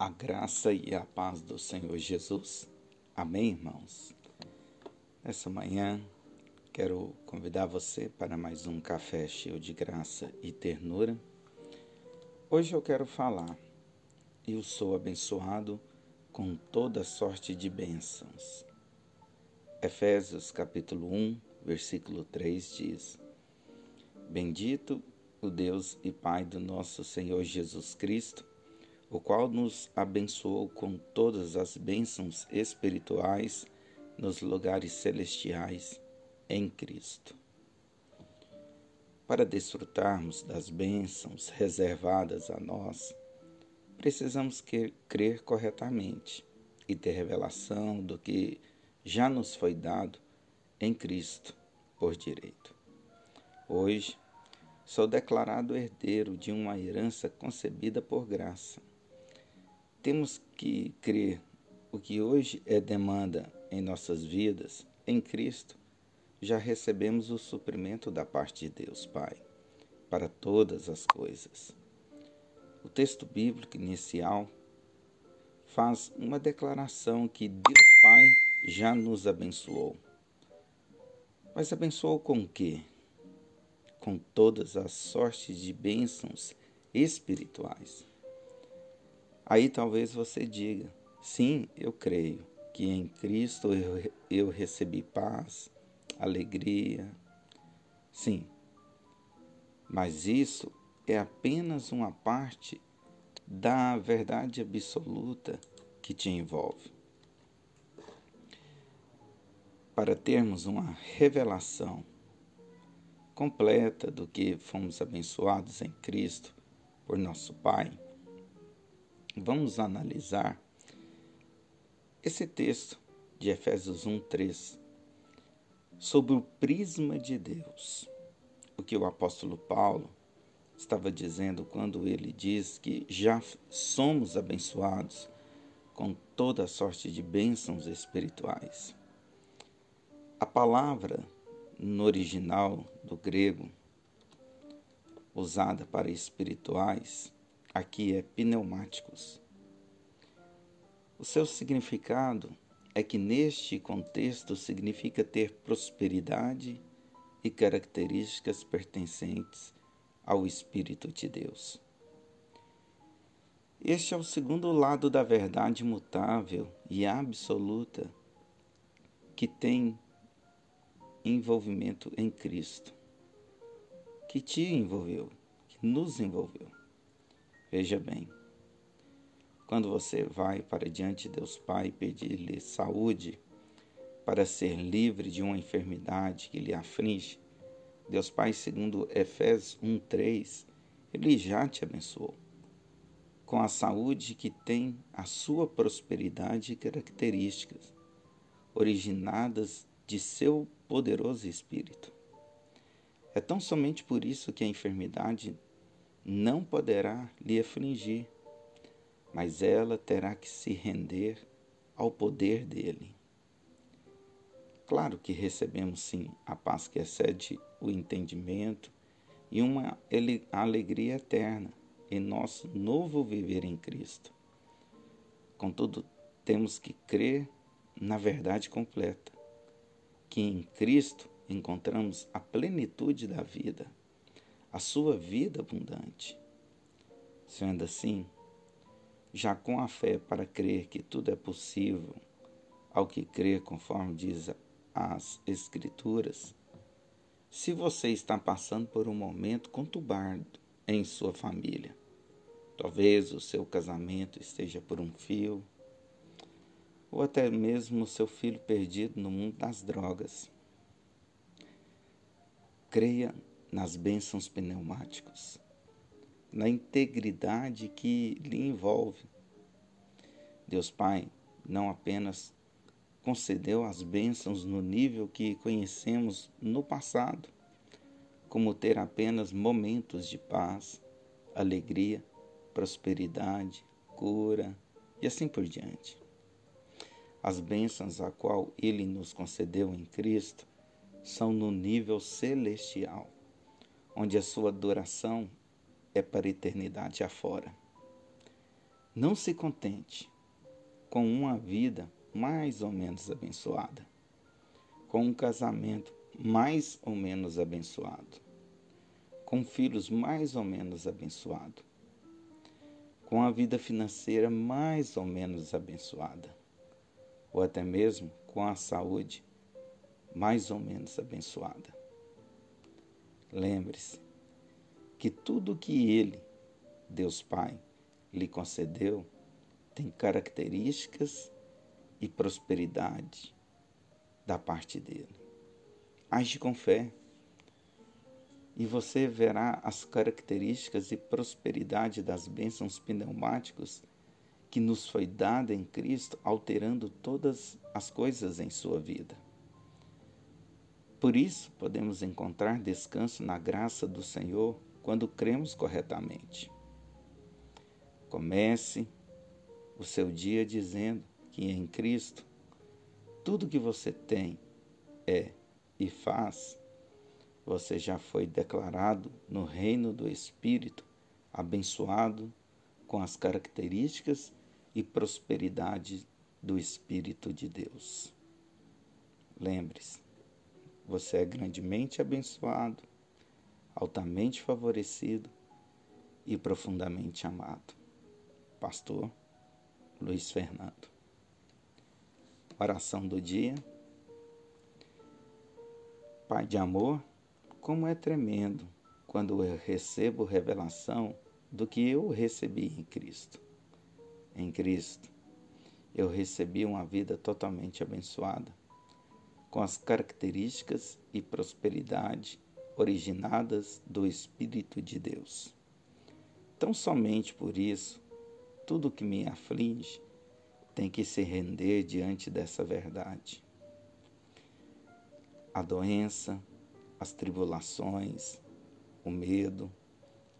A graça e a paz do Senhor Jesus. Amém, irmãos? Nessa manhã, quero convidar você para mais um café cheio de graça e ternura. Hoje eu quero falar. Eu sou abençoado com toda sorte de bênçãos. Efésios capítulo 1, versículo 3 diz: Bendito o Deus e Pai do nosso Senhor Jesus Cristo o qual nos abençoou com todas as bênçãos espirituais nos lugares celestiais em Cristo. Para desfrutarmos das bênçãos reservadas a nós, precisamos crer corretamente e ter revelação do que já nos foi dado em Cristo por direito. Hoje, sou declarado herdeiro de uma herança concebida por graça temos que crer o que hoje é demanda em nossas vidas, em Cristo, já recebemos o suprimento da parte de Deus Pai para todas as coisas. O texto bíblico inicial faz uma declaração que Deus Pai já nos abençoou. Mas abençoou com quê? Com todas as sortes de bênçãos espirituais. Aí talvez você diga: sim, eu creio que em Cristo eu, eu recebi paz, alegria. Sim, mas isso é apenas uma parte da verdade absoluta que te envolve. Para termos uma revelação completa do que fomos abençoados em Cristo por nosso Pai, Vamos analisar esse texto de Efésios 1:3 sobre o prisma de Deus. O que o apóstolo Paulo estava dizendo quando ele diz que já somos abençoados com toda sorte de bênçãos espirituais. A palavra no original do grego usada para espirituais aqui é pneumáticos. O seu significado é que neste contexto significa ter prosperidade e características pertencentes ao Espírito de Deus. Este é o segundo lado da verdade imutável e absoluta que tem envolvimento em Cristo, que te envolveu, que nos envolveu. Veja bem, quando você vai para diante de Deus Pai pedir-lhe saúde para ser livre de uma enfermidade que lhe aflige, Deus Pai, segundo Efésios 1:3, ele já te abençoou com a saúde que tem a sua prosperidade e características originadas de seu poderoso espírito. É tão somente por isso que a enfermidade não poderá lhe afligir, mas ela terá que se render ao poder dele. Claro que recebemos sim a paz que excede o entendimento e uma alegria eterna em nosso novo viver em Cristo. Contudo, temos que crer na verdade completa, que em Cristo encontramos a plenitude da vida a sua vida abundante. Sendo assim, já com a fé para crer que tudo é possível, ao que crer conforme diz as Escrituras, se você está passando por um momento conturbado em sua família, talvez o seu casamento esteja por um fio, ou até mesmo o seu filho perdido no mundo das drogas. Creia nas bênçãos pneumáticas, na integridade que lhe envolve. Deus Pai não apenas concedeu as bênçãos no nível que conhecemos no passado, como ter apenas momentos de paz, alegria, prosperidade, cura e assim por diante. As bênçãos a qual Ele nos concedeu em Cristo são no nível celestial onde a sua adoração é para a eternidade afora. Não se contente com uma vida mais ou menos abençoada, com um casamento mais ou menos abençoado, com filhos mais ou menos abençoados, com a vida financeira mais ou menos abençoada, ou até mesmo com a saúde mais ou menos abençoada. Lembre-se que tudo que Ele, Deus Pai, lhe concedeu tem características e prosperidade da parte dele. Age com fé e você verá as características e prosperidade das bênçãos pneumáticos que nos foi dada em Cristo, alterando todas as coisas em sua vida. Por isso, podemos encontrar descanso na graça do Senhor quando cremos corretamente. Comece o seu dia dizendo que em Cristo tudo que você tem é e faz, você já foi declarado no reino do Espírito, abençoado com as características e prosperidade do Espírito de Deus. Lembre-se, você é grandemente abençoado, altamente favorecido e profundamente amado. Pastor Luiz Fernando. Oração do dia. Pai de amor, como é tremendo quando eu recebo revelação do que eu recebi em Cristo. Em Cristo, eu recebi uma vida totalmente abençoada, com as características e prosperidade originadas do Espírito de Deus. Tão somente por isso tudo que me aflige tem que se render diante dessa verdade. A doença, as tribulações, o medo,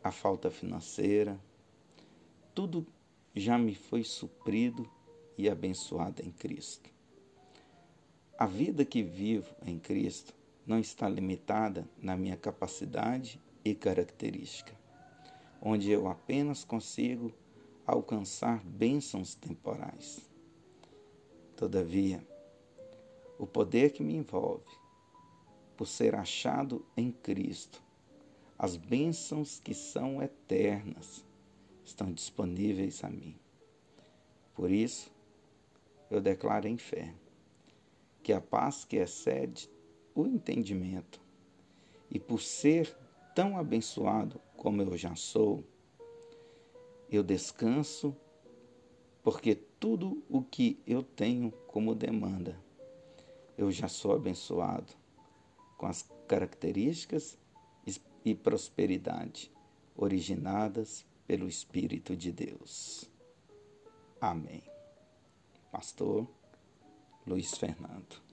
a falta financeira, tudo já me foi suprido e abençoado em Cristo. A vida que vivo em Cristo não está limitada na minha capacidade e característica, onde eu apenas consigo alcançar bênçãos temporais. Todavia, o poder que me envolve, por ser achado em Cristo, as bênçãos que são eternas estão disponíveis a mim. Por isso, eu declaro em fé que a paz que excede o entendimento, e por ser tão abençoado como eu já sou, eu descanso, porque tudo o que eu tenho como demanda, eu já sou abençoado com as características e prosperidade originadas pelo Espírito de Deus. Amém. Pastor Luiz Fernando.